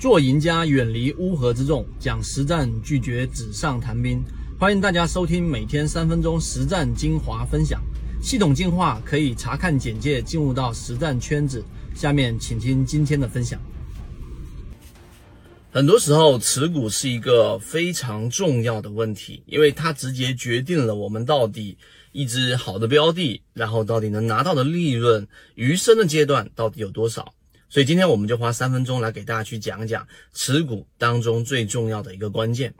做赢家，远离乌合之众，讲实战，拒绝纸上谈兵。欢迎大家收听每天三分钟实战精华分享，系统进化可以查看简介进入到实战圈子。下面请听今天的分享。很多时候，持股是一个非常重要的问题，因为它直接决定了我们到底一只好的标的，然后到底能拿到的利润，余生的阶段到底有多少。所以今天我们就花三分钟来给大家去讲讲持股当中最重要的一个关键。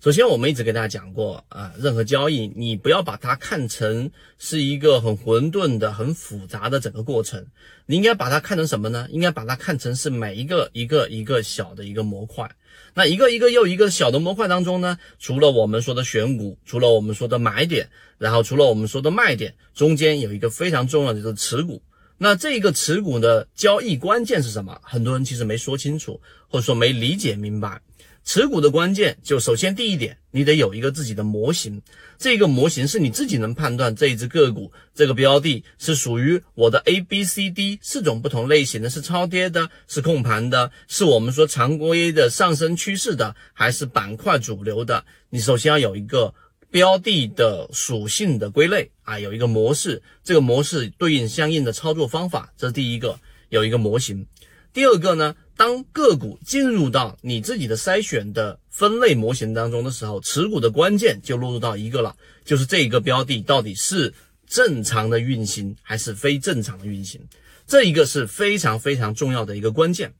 首先，我们一直给大家讲过啊，任何交易你不要把它看成是一个很混沌的、很复杂的整个过程，你应该把它看成什么呢？应该把它看成是每一个一个一个小的一个模块。那一个一个又一个小的模块当中呢，除了我们说的选股，除了我们说的买点，然后除了我们说的卖点，中间有一个非常重要的就是持股。那这个持股的交易关键是什么？很多人其实没说清楚，或者说没理解明白。持股的关键就首先第一点，你得有一个自己的模型，这个模型是你自己能判断这一只个股、这个标的是属于我的 A、B、C、D 四种不同类型的，是超跌的，是控盘的，是我们说常规的上升趋势的，还是板块主流的？你首先要有一个。标的的属性的归类啊，有一个模式，这个模式对应相应的操作方法，这是第一个，有一个模型。第二个呢，当个股进入到你自己的筛选的分类模型当中的时候，持股的关键就落入到一个了，就是这一个标的到底是正常的运行还是非正常的运行，这一个是非常非常重要的一个关键。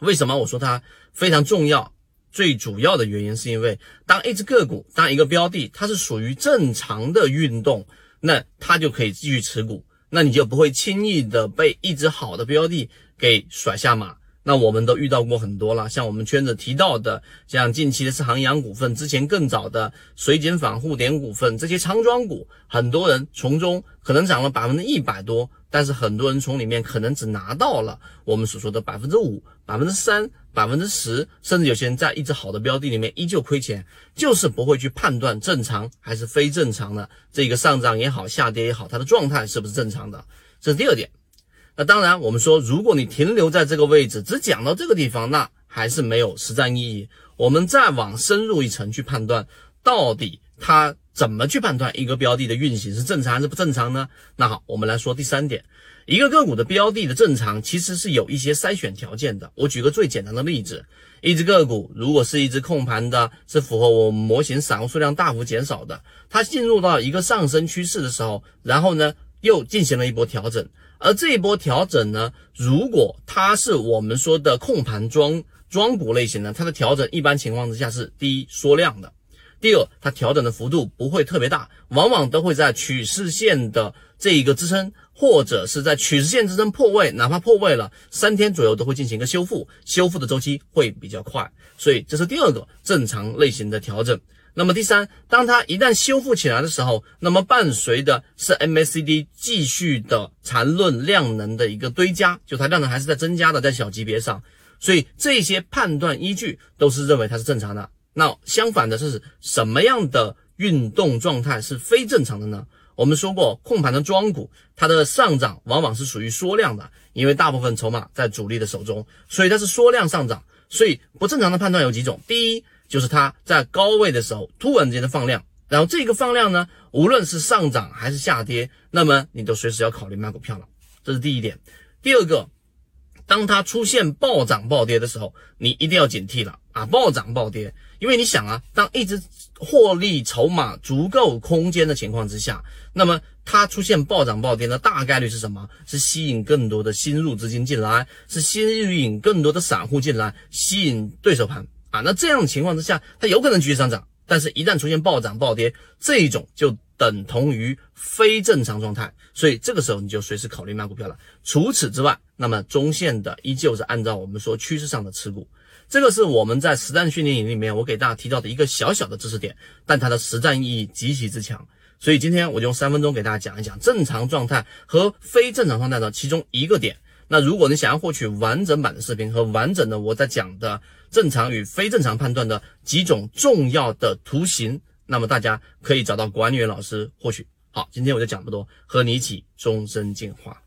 为什么我说它非常重要？最主要的原因是因为，当一只个股、当一个标的，它是属于正常的运动，那它就可以继续持股，那你就不会轻易的被一只好的标的给甩下马。那我们都遇到过很多了，像我们圈子提到的，像近期的是航洋股份，之前更早的水井坊互点股份，这些仓庄股，很多人从中可能涨了百分之一百多，但是很多人从里面可能只拿到了我们所说的百分之五、百分之三、百分之十，甚至有些人在一只好的标的里面依旧亏钱，就是不会去判断正常还是非正常的这个上涨也好，下跌也好，它的状态是不是正常的，这是第二点。那当然，我们说，如果你停留在这个位置，只讲到这个地方，那还是没有实战意义。我们再往深入一层去判断，到底它怎么去判断一个标的的运行是正常还是不正常呢？那好，我们来说第三点，一个个股的标的的正常，其实是有一些筛选条件的。我举个最简单的例子，一只个股如果是一只控盘的，是符合我们模型散户数量大幅减少的，它进入到一个上升趋势的时候，然后呢又进行了一波调整。而这一波调整呢，如果它是我们说的控盘庄庄股类型呢，它的调整一般情况之下是第一缩量的，第二它调整的幅度不会特别大，往往都会在趋势线的这一个支撑，或者是在趋势线支撑破位，哪怕破位了三天左右都会进行一个修复，修复的周期会比较快，所以这是第二个正常类型的调整。那么第三，当它一旦修复起来的时候，那么伴随的是 MACD 继续的缠论量能的一个堆加，就它量能还是在增加的，在小级别上，所以这些判断依据都是认为它是正常的。那相反的是什么样的运动状态是非正常的呢？我们说过，控盘的庄股，它的上涨往往是属于缩量的，因为大部分筹码在主力的手中，所以它是缩量上涨。所以不正常的判断有几种，第一。就是它在高位的时候突然间的放量，然后这个放量呢，无论是上涨还是下跌，那么你都随时要考虑卖股票了。这是第一点。第二个，当它出现暴涨暴跌的时候，你一定要警惕了啊！暴涨暴跌，因为你想啊，当一直获利筹码足够空间的情况之下，那么它出现暴涨暴跌的大概率是什么？是吸引更多的新入资金进来，是吸引更多的散户进来，吸引对手盘。啊，那这样的情况之下，它有可能继续上涨，但是一旦出现暴涨暴跌，这一种就等同于非正常状态，所以这个时候你就随时考虑卖股票了。除此之外，那么中线的依旧是按照我们说趋势上的持股，这个是我们在实战训练营里面我给大家提到的一个小小的知识点，但它的实战意义极其之强。所以今天我就用三分钟给大家讲一讲正常状态和非正常状态的其中一个点。那如果你想要获取完整版的视频和完整的我在讲的正常与非正常判断的几种重要的图形，那么大家可以找到管理员老师获取。好，今天我就讲不多，和你一起终身进化。